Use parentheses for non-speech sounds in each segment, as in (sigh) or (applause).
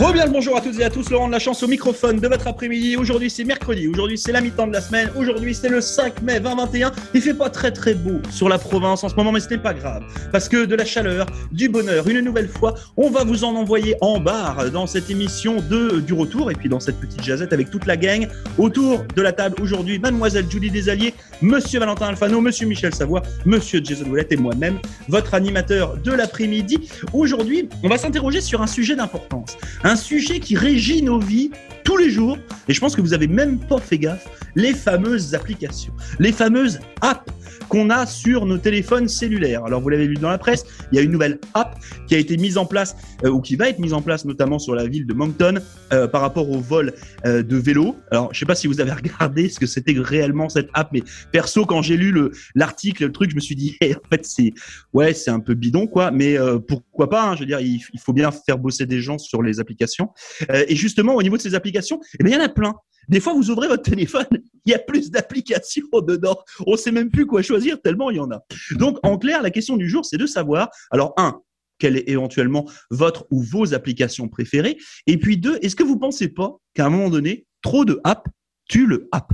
Reviens le bonjour à toutes et à tous, Laurent de la chance au microphone de votre après-midi. Aujourd'hui c'est mercredi, aujourd'hui c'est la mi-temps de la semaine, aujourd'hui c'est le 5 mai 2021. Il fait pas très très beau sur la province en ce moment, mais ce n'est pas grave. Parce que de la chaleur, du bonheur, une nouvelle fois, on va vous en envoyer en barre dans cette émission de du retour et puis dans cette petite jazette avec toute la gang. Autour de la table aujourd'hui, mademoiselle Julie Desaliers, monsieur Valentin Alfano, monsieur Michel Savoie, monsieur Jason Ouellette et moi-même, votre animateur de l'après-midi. Aujourd'hui, on va s'interroger sur un sujet d'importance sujet qui régit nos vies tous les jours, et je pense que vous avez même pas fait gaffe, les fameuses applications, les fameuses apps qu'on a sur nos téléphones cellulaires. Alors vous l'avez lu dans la presse, il y a une nouvelle app qui a été mise en place euh, ou qui va être mise en place notamment sur la ville de Moncton euh, par rapport au vol euh, de vélo. Alors je sais pas si vous avez (laughs) regardé ce que c'était réellement cette app, mais perso quand j'ai lu le l'article, le truc, je me suis dit (laughs) en fait c'est ouais c'est un peu bidon quoi, mais pourquoi pas hein, Je veux dire il, il, faut bien faire bosser des gens sur les applications. et justement au niveau de ces applications, eh bien il y en a plein. Des fois, vous ouvrez votre téléphone, (laughs) il y a plus d'applications (laughs) dedans. On sait même plus quoi choisir tellement il y en a. Donc, en clair, la question du jour, c'est de savoir, alors, un, quelle est éventuellement votre ou vos applications préférées? Et puis deux, est-ce que vous pensez pas qu'à un moment donné, trop de app tue le app?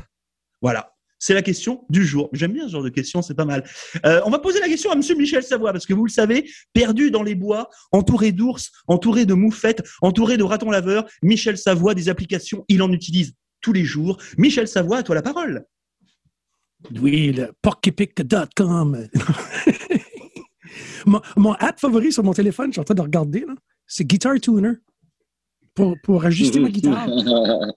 Voilà. C'est la question du jour. J'aime bien ce genre de questions, c'est pas mal. Euh, on va poser la question à Monsieur Michel Savoie parce que vous le savez, perdu dans les bois, entouré d'ours, entouré de moufettes, entouré de ratons laveurs, Michel Savoie, des applications, il en utilise tous les jours. Michel Savoie, à toi la parole. Oui, le porkypic.com. (laughs) mon, mon, app favori sur mon téléphone, je suis en train de regarder, c'est Guitar Tuner pour, pour ajuster ma guitare. (laughs)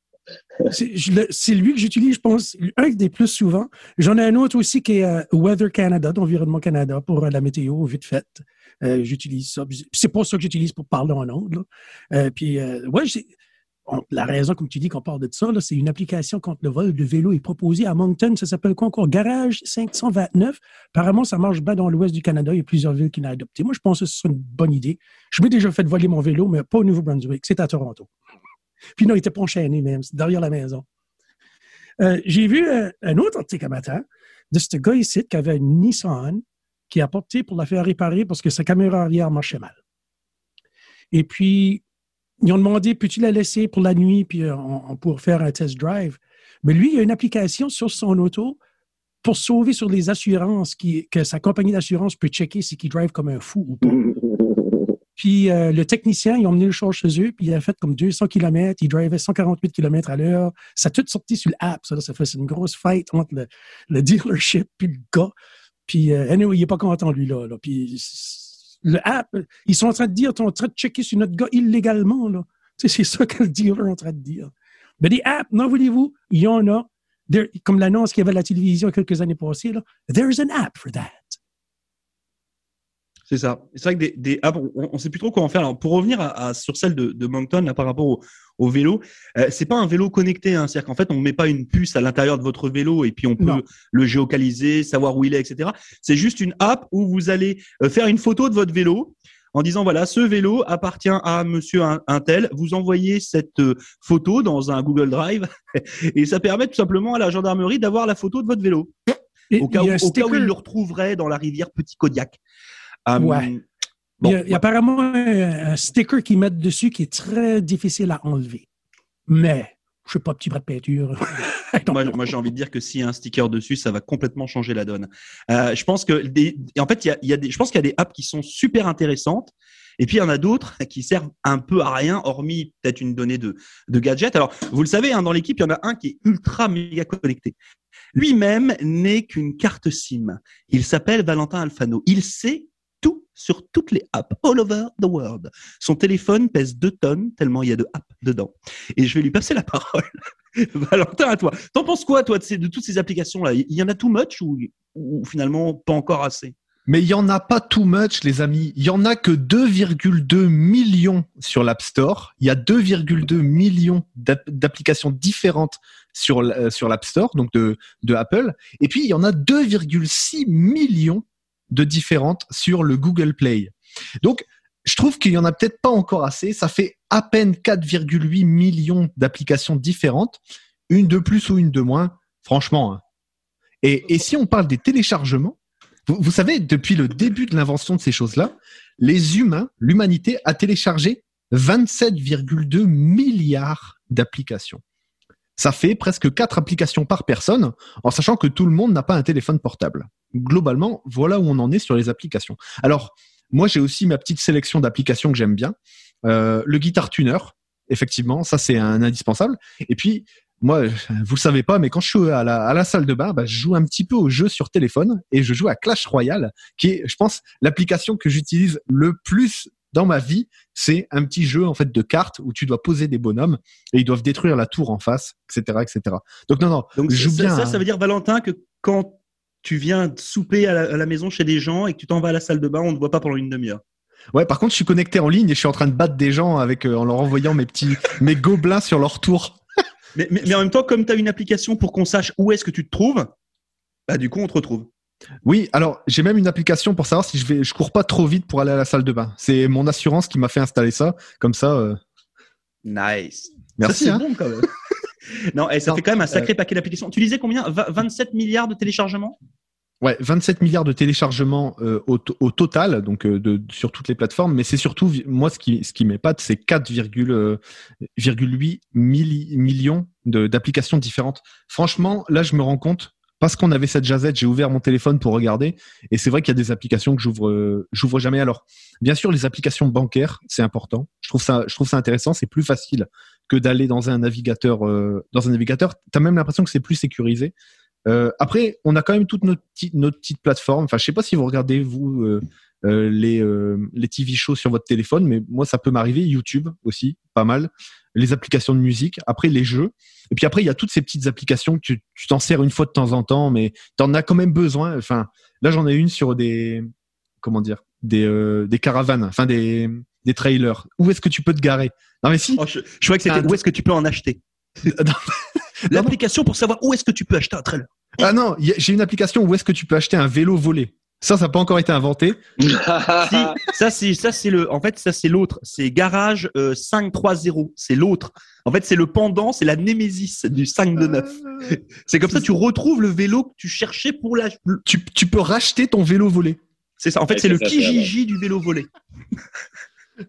C'est lui que j'utilise, je pense, un des plus souvent. J'en ai un autre aussi qui est euh, Weather Canada, d'Environnement Canada, pour euh, la météo, vite fait. Euh, j'utilise ça. C'est pas ça que j'utilise pour parler en anglais. puis, ouais, la raison, comme tu dis, qu'on parle de ça, c'est une application contre le vol de vélo est proposée à Moncton. Ça s'appelle quoi encore? Garage 529. Apparemment, ça marche bien dans l'ouest du Canada. Il y a plusieurs villes qui l'ont adopté. Moi, je pense que ce serait une bonne idée. Je m'ai déjà fait voler mon vélo, mais pas au Nouveau-Brunswick. C'est à Toronto. Puis non, il n'était pas enchaîné même. C'est derrière la maison. Euh, j'ai vu euh, un autre article matin de ce gars ici qui avait une Nissan qui a porté pour la faire réparer parce que sa caméra arrière marchait mal. Et puis, ils ont demandé, peux-tu la laisser pour la nuit, puis euh, on, pour faire un test drive? Mais lui, il a une application sur son auto pour sauver sur les assurances, qui, que sa compagnie d'assurance peut checker si il drive comme un fou ou pas. (laughs) Puis euh, le technicien, ils ont emmené le char chez eux, puis il a fait comme 200 km, il drivait 148 km à l'heure. Ça a tout sorti sur l'app. Ça, ça fait une grosse fight entre le, dealership puis le gars. Puis, euh, anyway, il n'est pas content, lui, là. là. Puis le app, ils sont en train de dire, ils sont en train de checker sur notre gars illégalement. Là. c'est ça que le dealer est en train de dire. Mais des apps, non, voulez-vous, il y en a. comme l'annonce qu'il y avait à la télévision quelques années passées, là, there's an app for that. C'est ça. C'est vrai que des, des apps, on ne sait plus trop comment faire. Alors, pour revenir à, sur celle de, de Moncton, là, par rapport au, au vélo, euh, c'est pas un vélo connecté. Hein. C'est-à-dire qu'en fait, on met pas une puce à l'intérieur de votre vélo et puis on peut le géocaliser, savoir où il est, etc. C'est juste une app où vous allez euh, faire une photo de votre vélo en disant voilà, ce vélo appartient à monsieur un, tel. Vous envoyez cette euh, photo dans un Google Drive (laughs) et ça permet tout simplement à la gendarmerie d'avoir la photo de votre vélo. au cas, où, au cas où il le retrouverait dans la rivière Petit Kodiak. Ouais. il, y a, apparemment un, sticker qu'ils mettent dessus qui est très difficile à enlever. Mais, je sais pas, petit bras de peinture. (laughs) moi, j'ai envie de dire que s'il y a un sticker dessus, ça va complètement changer la donne. Euh, je pense que des, en fait, il y a, des, je pense qu'il y a des apps qui sont super intéressantes. Et puis, il y en a d'autres (laughs) qui servent un peu à rien, hormis peut-être une donnée de, de gadget. Alors, vous le savez, hein, dans l'équipe, il y en a un qui est ultra méga connecté. Lui-même n'est qu'une carte SIM. Il s'appelle Valentin Alfano. Il sait sur toutes les apps all over the world. Son téléphone pèse 2 tonnes tellement il y a de apps dedans. Et je vais lui passer la parole. (laughs) Valentin, à toi. T'en penses quoi, toi, de, toutes ces applications-là? Il y en a too much ou, finalement pas encore assez? Mais il n'y en a pas too much, les amis. Il y en a que 2,2 millions sur l'App Store. Il y a 2,2 millions d'applications différentes sur, sur l'App Store, donc de, de Apple. Et puis, il y en a 2,6 millions de différentes sur le Google Play. Donc, je trouve qu'il y en a peut-être pas encore assez. Ça fait à peine 4,8 millions d'applications différentes, une de plus ou une de moins. Franchement. Hein. Et, si on parle des téléchargements, vous, vous savez, depuis le début de l'invention de ces choses-là, les humains, l'humanité a téléchargé 27,2 milliards d'applications. Ça fait presque 4 applications par personne, en sachant que tout le monde n'a pas un téléphone portable. Globalement, voilà où on en est sur les applications. Alors, moi, j'ai aussi ma petite sélection d'applications que j'aime bien. Euh, le Guitar Tuner, effectivement, ça c'est un indispensable. Et puis, moi, (laughs) vous le savez pas, mais quand je suis à la, à la salle de bain, bah, je joue un petit peu au jeu sur téléphone et je joue à Clash Royale, qui est, je pense, l'application que j'utilise le plus dans ma vie. C'est un petit jeu en fait de cartes où tu dois poser des bonhommes et ils doivent détruire la tour en face, etc., etc. Donc non, non, Donc je joue ça, bien. ça, hein. ça veut dire, Valentin, que quand tu viens souper à la, à la maison chez des gens et que tu t'en vas à la salle de bain, on ne te voit pas pendant une demi-heure. Ouais, par contre, je suis connecté en ligne et je suis en train de battre des gens avec euh, en leur envoyant mes petits (laughs) mes gobelins sur leur tour. (laughs) Mais, mais, mais en même temps, comme tu as une application pour qu'on sache où est-ce que tu te trouves, bah du coup, on te retrouve. Oui, alors j'ai même une application pour savoir si je vais, je cours pas trop vite pour aller à la salle de bain. C'est mon assurance qui m'a fait installer ça. Comme ça, euh, Nice. Merci, Ça, hein. c'est bon quand même. (laughs) non, et ça Non, fait quand même un sacré paquet d'applications. Tu disais combien? Va- 27 milliards de téléchargements? Ouais, 27 milliards de téléchargements euh, au, to- au total, donc euh, de, sur toutes les plateformes. Mais c'est surtout moi ce qui, ce qui m'épate, c'est 4,8 milli- millions d'applications différentes. Franchement, là, je me rends compte. Parce qu'on avait cette jazette, j'ai ouvert mon téléphone pour regarder, et c'est vrai qu'il y a des applications que j'ouvre, euh, j'ouvre jamais. Alors, bien sûr, les applications bancaires, c'est important. Je trouve ça, je trouve ça intéressant. C'est plus facile que d'aller dans un navigateur. euh, dans un navigateur, t'as même l'impression que c'est plus sécurisé. Euh, après, on a quand même toute notre, petite- notre petite plateforme. Enfin, je sais pas si vous regardez vous euh, euh, les euh, les TV shows sur votre téléphone, mais moi ça peut m'arriver. YouTube aussi, pas mal. Les applications de musique. Après les jeux. Et puis après, il y a toutes ces petites applications que tu t'en sers une fois de temps en temps, mais tu en as quand même besoin. Enfin, là j'en ai une sur des comment dire des euh, des caravanes, enfin des des trailers. Où est-ce que tu peux te garer? Non mais si. Oh, je, je croyais que c'était Ah, où est-ce que tu peux en acheter? (laughs) (laughs) L'application pour savoir où est-ce que tu peux acheter un trailer. Ah non, j'ai une application où est-ce que tu peux acheter un vélo volé. Ça, ça n'a pas encore été inventé. Si, ça c'est ça c'est le en fait ça c'est l'autre, c'est Garage euh, 530, c'est l'autre. En fait, c'est le pendant, c'est la némésis du 529. C'est comme ça tu retrouves le vélo que tu cherchais pour la Tu, tu peux racheter ton vélo volé. C'est ça en fait, Ouais, c'est le Kijiji du vélo volé.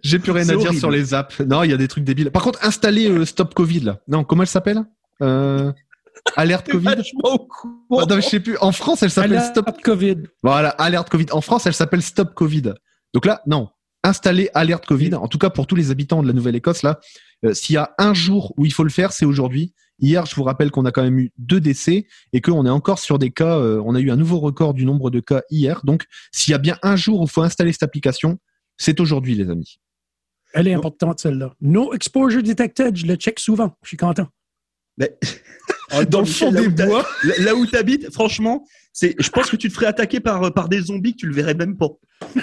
J'ai plus rien à dire sur les apps. Non, il y a des trucs débiles. Par contre, installer euh, Stop Covid là. Non, comment elle s'appelle euh, Alerte Covid. Ah, non, je sais plus. En France, elle s'appelle Stop. COVID. Voilà, Alerte Covid. En France, elle s'appelle Stop Covid. Donc là, non. Installer Alerte Covid. En tout cas, pour tous les habitants de la Nouvelle-Écosse là, euh, s'il y a un jour où il faut le faire, c'est aujourd'hui. Hier, je vous rappelle qu'on a quand même eu deux décès et qu'on est encore sur des cas. euh, on a eu un nouveau record du nombre de cas hier. Donc, s'il y a bien un jour où il faut installer cette application, c'est aujourd'hui, les amis. Elle est importante, celle-là. No exposure detected, je le check souvent. Je suis content. Mais- (laughs) Dans le fond là des bois. Là, où t'habites, franchement, c'est, je pense que tu te ferais attaquer par, par des zombies que tu le verrais même pas. (laughs)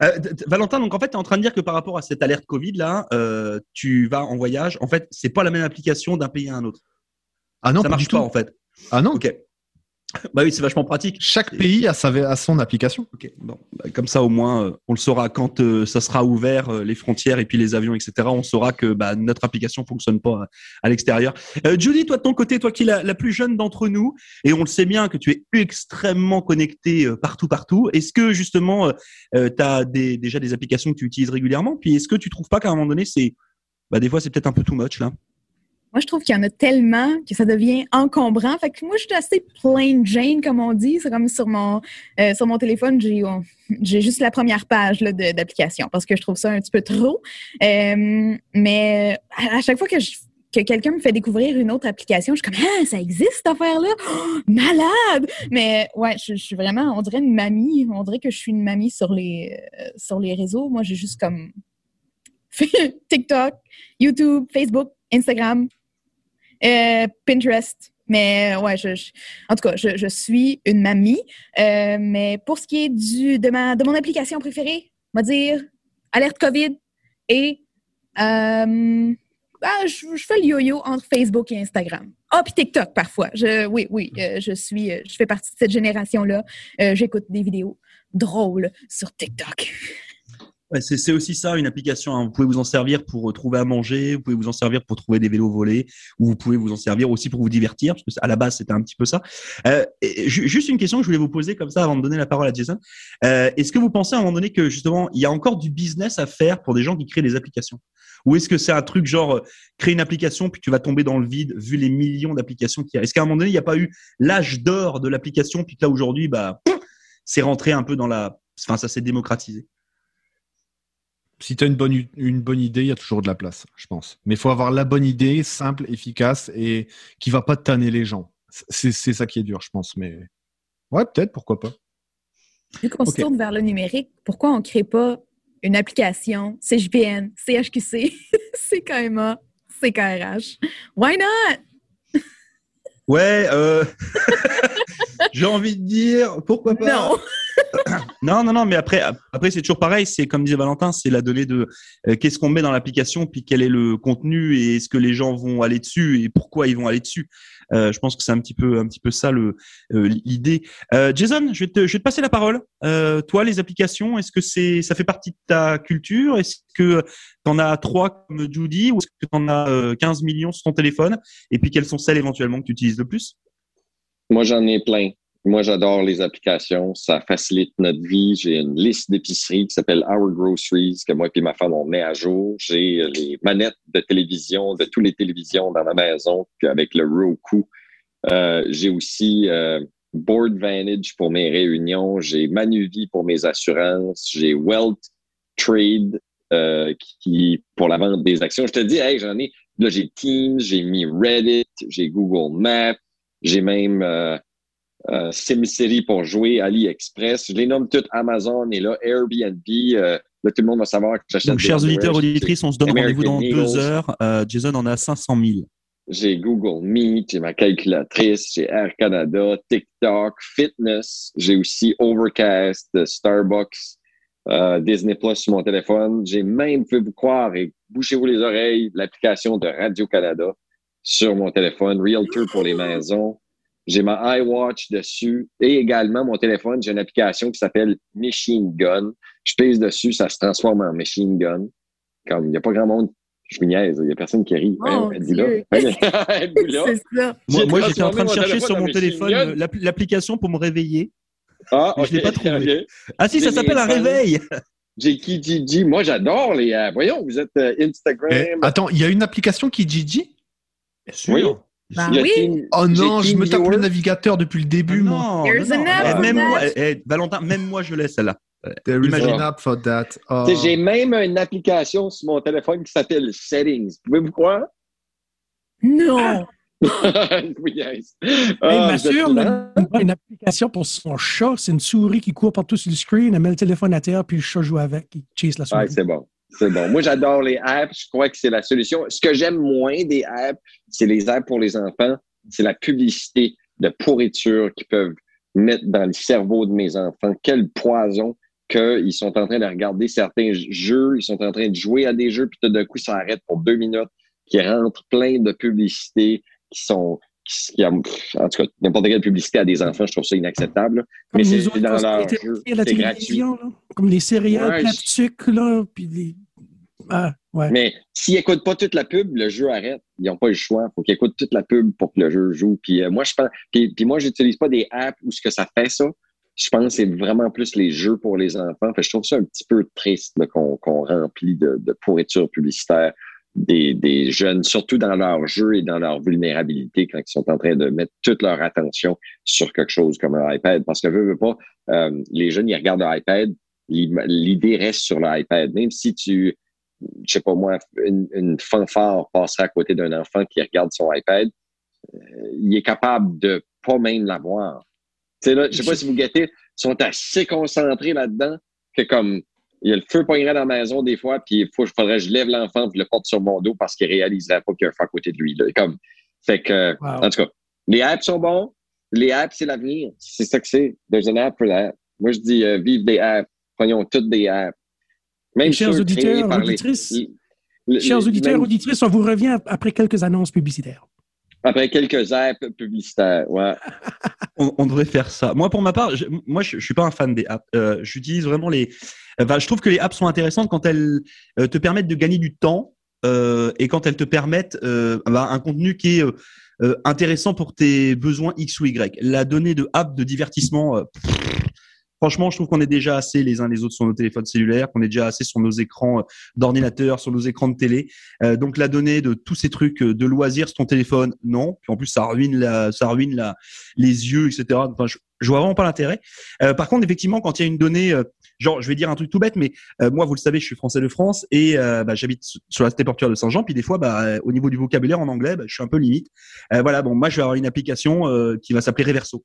Euh, Valentin, donc en fait, tu es en train de dire que par rapport à cette alerte Covid là, euh, tu vas en voyage. En fait, c'est pas la même application d'un pays à un autre. Ah non, ça pas marche du pas tout. en fait. Ah non. Ok. Bah oui, c'est vachement pratique. Chaque pays a, sa, a son application. Ok. Bon, bah, comme ça au moins, euh, on le saura quand euh, ça sera ouvert euh, les frontières et puis les avions, etc. On saura que bah, notre application fonctionne pas à, à l'extérieur. Euh, Julie, toi de ton côté, toi qui es la, la plus jeune d'entre nous, et on le sait bien que tu es extrêmement connecté partout, partout. Est-ce que justement, tu as des, déjà des applications que tu utilises régulièrement? Puis est-ce que tu trouves pas qu'à un moment donné, c'est, bah, des fois, c'est peut-être un peu too much là? Moi, je trouve qu'il y en a tellement que ça devient encombrant. Fait que moi, je suis assez plain Jane, comme on dit. C'est comme sur mon, euh, sur mon téléphone, j'ai, euh, j'ai juste la première page là, d'application parce que je trouve ça un petit peu trop. Euh, mais à, chaque fois que, je- que quelqu'un me fait découvrir une autre application, je suis comme Ah, ça existe cette affaire-là? Oh, malade! Mais ouais, je, je suis vraiment, on dirait une mamie. On dirait que je suis une mamie sur les, euh, sur les réseaux. Moi, j'ai juste comme (laughs) TikTok, YouTube, Facebook, Instagram, euh, Pinterest. Mais ouais, je, en tout cas, je, suis une mamie. Euh, mais pour ce qui est du, de, ma, de mon application préférée, on va dire Alerte COVID et euh, ah, je, fais le yo-yo entre Facebook et Instagram. Ah, puis TikTok parfois. Oui, oui, euh, je suis, euh, je fais partie de cette génération-là. Euh, J'écoute des vidéos drôles sur TikTok. (laughs) C'est aussi ça, une application. hein. Vous pouvez vous en servir pour euh, trouver à manger, vous pouvez vous en servir pour trouver des vélos volés, ou vous pouvez vous en servir aussi pour vous divertir, parce que à la base, c'était un petit peu ça. Euh, juste une question que je voulais vous poser comme ça avant de donner la parole à Jason. Euh, est-ce que vous pensez à un moment donné que justement, il y a encore du business à faire pour des gens qui créent des applications? Ou est-ce que c'est un truc genre créer une application puis tu vas tomber dans le vide vu les millions d'applications qu'il y a? Est-ce qu'à un moment donné, il n'y a pas eu l'âge d'or de l'application puis que là aujourd'hui, bah, c'est rentré un peu dans la, enfin, ça s'est démocratisé? Si tu as une bonne, u- une bonne idée, il y a toujours de la place, je pense. Mais il faut avoir la bonne idée, simple, efficace et qui va pas tanner les gens. C'est c'est ça qui est dur, je pense. Mais ouais, peut-être, pourquoi pas. Vu qu'on se tourne vers le numérique, pourquoi on ne crée pas une application CGPN, CHQC, CKMA, CKRH? Why not? Ouais, euh... (laughs) j'ai envie de dire pourquoi pas? Non. (coughs) Non, non, non, mais après, après c'est toujours pareil. C'est comme disait Valentin, c'est la donnée de euh, qu'est-ce qu'on met dans l'application, puis quel est le contenu et est-ce que les gens vont aller dessus et pourquoi ils vont aller dessus. Euh, je pense que c'est un petit peu, un petit peu ça le euh, l'idée. Euh, Jason, je vais te, je vais te passer la parole. Euh, toi, les applications, est-ce que c'est, ça fait partie de ta culture? Est-ce que t'en as trois comme Judy ou est-ce que t'en as euh, 15 millions sur ton téléphone? Et puis quelles sont celles éventuellement que tu utilises le plus? Moi, j'en ai plein. Moi, j'adore les applications. Ça facilite notre vie. J'ai une liste d'épiceries qui s'appelle Our Groceries que moi et ma femme, on met à jour. J'ai euh, les manettes de télévision, de toutes les télévisions dans ma maison avec le Roku. Euh, j'ai aussi euh, Board Vantage pour mes réunions. J'ai Manuvie pour mes assurances. J'ai Wealth Trade euh, qui pour la vente des actions. Je te dis, hey, j'en ai. Là, j'ai Teams, j'ai mis Reddit, j'ai Google Maps, j'ai même euh, SimCity pour jouer, AliExpress. Je les nomme toutes Amazon et là, Airbnb. euh, là, tout le monde va savoir que j'achète Donc, des chers auditeurs, auditrices, on se donne rendez-vous dans deux heures. Euh, Jason en a 500 000. J'ai Google Meet, j'ai ma calculatrice, j'ai Air Canada, TikTok, Fitness. J'ai aussi Overcast, euh, Starbucks, euh, Disney Plus sur mon téléphone. J'ai même, pouvez-vous croire, et bouchez-vous les oreilles, l'application de Radio-Canada sur mon téléphone, Realtor pour les maisons. J'ai ma iWatch dessus et également mon téléphone, j'ai une application qui s'appelle Machine Gun. Je pèse dessus, ça se transforme en Machine Gun. Comme il n'y a pas grand monde, je me niaise, il n'y a personne qui rit. Oh, Hein, là? (laughs) (laughs) C'est ça. Moi, j'étais en train de chercher sur mon téléphone euh, l'application pour me réveiller. Ah, Mais je l'ai pas trouvé. Ah si, ça s'appelle un fans. réveil. J'ai Kijiji. Moi, j'adore les apps. Voyons, vous êtes euh, Instagram. Eh, attends, il y a une application qui Gigi? Oui. Ben a oui. Oh non, je me tape le navigateur depuis le début, moi. There's an non. app Eh, for même that. moi, eh, Valentin, même moi, je laisse celle-là. There is Imagine. an app for that. Oh. J'ai même une application sur mon téléphone qui s'appelle Settings. Pouvez-vous croire? Non. (laughs) oui, yes. Hey, Ah, vous là? une application pour son chat. C'est une souris qui court partout sur le screen. Elle met le téléphone à terre, puis le chat joue avec. Il chase la souris. C'est bon. C'est bon. Moi, j'adore les apps. Je crois que c'est la solution. Ce que j'aime moins des apps, c'est les apps pour les enfants. C'est la publicité de pourriture qu'ils peuvent mettre dans le cerveau de mes enfants. Quel poison qu'ils sont en train de regarder certains jeux, ils sont en train de jouer à des jeux, puis tout d'un coup, ça arrête pour deux minutes, qui rentrent plein de publicités qui sont... Qui, en tout cas, n'importe quelle publicité à des enfants, je trouve ça inacceptable. Comme Mais c'est dans leur jeu. C'est gratuit. là. comme les céréales Ouais, sucre, là, puis les... Ah, ouais. Mais s'ils n'écoutent pas toute la pub, le jeu arrête. Ils n'ont pas le choix. Il faut qu'ils écoutent toute la pub pour que le jeu joue. Puis euh, moi, je pense. Puis, puis moi, j'utilise pas des apps où ce que ça fait ça. Je pense que c'est vraiment plus les jeux pour les enfants. Fait je trouve ça un petit peu triste qu'on remplit de, de pourriture publicitaire des, des jeunes, surtout dans leur jeu et dans leur vulnérabilité quand ils sont en train de mettre toute leur attention sur quelque chose comme un iPad. Parce que veux, veux pas, euh, les jeunes, ils regardent l'iPad, l'idée reste sur l'iPad. Même si tu, je sais pas moi, une, une fanfare passerait à côté d'un enfant qui regarde son iPad, euh, il est capable de pas même l'avoir. Tu sais, là, je sais pas si vous guettez, ils sont assez concentrés là-dedans que comme, il y a le feu poignerait dans la maison des fois, puis il faut, faudrait que je lève l'enfant puis je le porte sur mon dos parce qu'il réaliserait pas qu'il y a un feu à côté de lui. Là. Comme, fait que, Wow. en tout cas, les apps sont bons. Les apps, c'est l'avenir. C'est ça que c'est. There's an app for that. Moi, je dis, euh, vive des apps. Prenons toutes des apps. Même Chers ceux auditeurs, par auditrices, les- les- Chers auditeurs, même auditrices, on vous revient après quelques annonces publicitaires. Après quelques apps publicitaires, ouais. (laughs) On, on devrait faire ça. Moi, pour ma part, je, moi, je, je suis pas un fan des apps. Euh, J'utilise vraiment les Enfin, je trouve que les apps sont intéressantes quand elles euh, te permettent de gagner du temps euh, et quand elles te permettent euh, bah, un contenu qui est euh, euh, intéressant pour tes besoins X ou Y. La donnée de app de divertissement, euh, franchement, je trouve qu'on est déjà assez les uns les autres sur nos téléphones cellulaires, qu'on est déjà assez sur nos écrans euh, d'ordinateur, sur nos écrans de télé. Euh, donc la donnée de tous ces trucs euh, de loisirs sur ton téléphone, non. Puis en plus, ça ruine la, ça ruine la, les yeux, etc. Enfin, je, je vois vraiment pas l'intérêt. Euh, par contre, effectivement, quand il y a une donnée, euh, genre, je vais dire un truc tout bête, mais euh, moi, vous le savez, je suis français de France et euh, bah, j'habite sur la cité portuaire de Saint-Jean. Puis des fois, bah, au niveau du vocabulaire en anglais, bah, je suis un peu limite. Voilà, bon, moi, je vais avoir une application qui va s'appeler Reverso.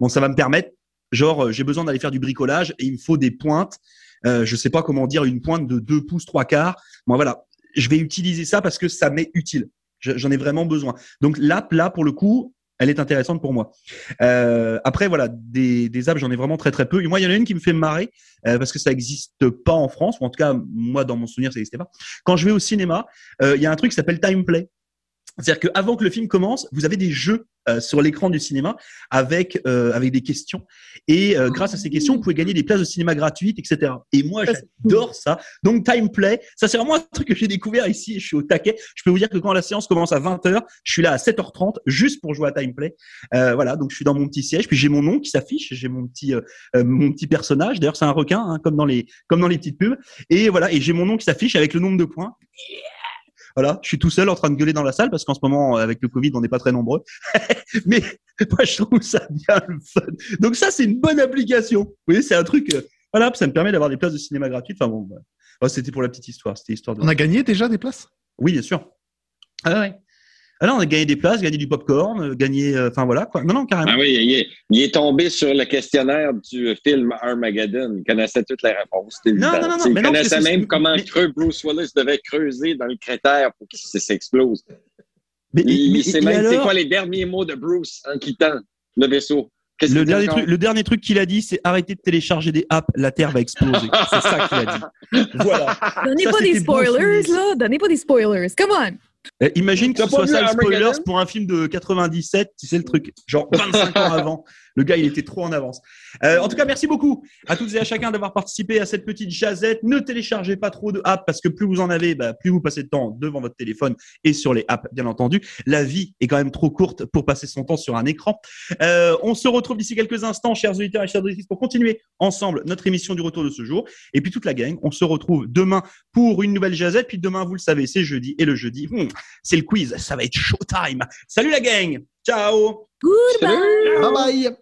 Bon, ça va me permettre, genre, euh, j'ai besoin d'aller faire du bricolage et il me faut des pointes. Euh, je sais pas comment dire une pointe de 2 pouces trois quarts. Moi, voilà, je vais utiliser ça parce que ça m'est utile. Je- J'en ai vraiment besoin. Donc l'app là, pour le coup, elle est intéressante pour moi. Euh, après, voilà, des, des apps, j'en ai vraiment très très peu. Et moi, il y en a une qui me fait marrer euh, parce que ça n'existe pas en France, ou en tout cas, moi, dans mon souvenir, ça n'existait pas. Quand je vais au cinéma, il y a un truc qui s'appelle Time Play. C'est-à-dire qu'avant que le film commence, vous avez des jeux euh, sur l'écran du cinéma avec euh, avec des questions et euh, grâce à ces questions, vous pouvez gagner des places de cinéma gratuites, etc. Et moi, j'adore ça. Donc Time Play, ça c'est vraiment un truc que j'ai découvert ici. Je suis au taquet. Je peux vous dire que quand la séance commence à 20h, je suis là à 7h30 juste pour jouer à Time Play. Euh, voilà, donc je suis dans mon petit siège, puis j'ai mon nom qui s'affiche, j'ai mon petit euh, euh, mon petit personnage. D'ailleurs, c'est un requin, hein, comme dans les comme dans les petites pubs. Et voilà, et j'ai mon nom qui s'affiche avec le nombre de points. Voilà, je suis tout seul en train de gueuler dans la salle parce qu'en ce moment, avec le Covid, on n'est pas très nombreux. (laughs) Mais moi, je trouve ça bien le fun. Donc ça, c'est une bonne application. Vous voyez, c'est un truc. euh, voilà, ça me permet d'avoir des places de cinéma gratuites. Enfin bon, bah, c'était pour la petite histoire. C'était histoire de. On a gagné déjà des places? Oui, bien sûr. Ah ouais. Ah là, on a gagné des places, gagné du popcorn, euh, gagné. euh, Enfin voilà quoi. Non, non, carrément. Ah oui, il est, il est tombé sur le questionnaire du film Armageddon. Il connaissait toutes les réponses. Non, non, non, non, Il mais non, connaissait c'est- même comment mais- creux Bruce Willis devait creuser dans le cratère pour qu'il s'explose. Mais, Il, mais- sait même c'est alors, quoi les derniers mots de Bruce en quittant le vaisseau. Le dernier truc, le dernier truc qu'il a dit, c'est arrêtez de télécharger des apps, la Terre va exploser. c'est ça qu'il a dit. (laughs) Voilà. Donnez Ça, pas des spoilers, là. Donnez pas des spoilers. Come on. Euh, imagine que ce soit ça le spoiler pour un film de 97, tu sais le truc, genre (laughs) 25 ans avant. Le gars, il était trop en avance. Euh, en tout cas, merci beaucoup à toutes et à chacun d'avoir participé à cette petite jazette. Ne téléchargez pas trop de apps parce que plus vous en avez, bah, plus vous passez de temps devant votre téléphone et sur les apps, bien entendu. La vie est quand même trop courte pour passer son temps sur un écran. Euh, on se retrouve d'ici quelques instants, chers auditeurs et chers auditrices, pour continuer ensemble notre émission du retour de ce jour. Et puis toute la gang, on se retrouve demain pour une nouvelle jazette. Puis demain, vous le savez, c'est jeudi. Et le jeudi, hmm, c'est le quiz. Ça va être showtime. Salut la gang. Ciao. Goodbye. Bye bye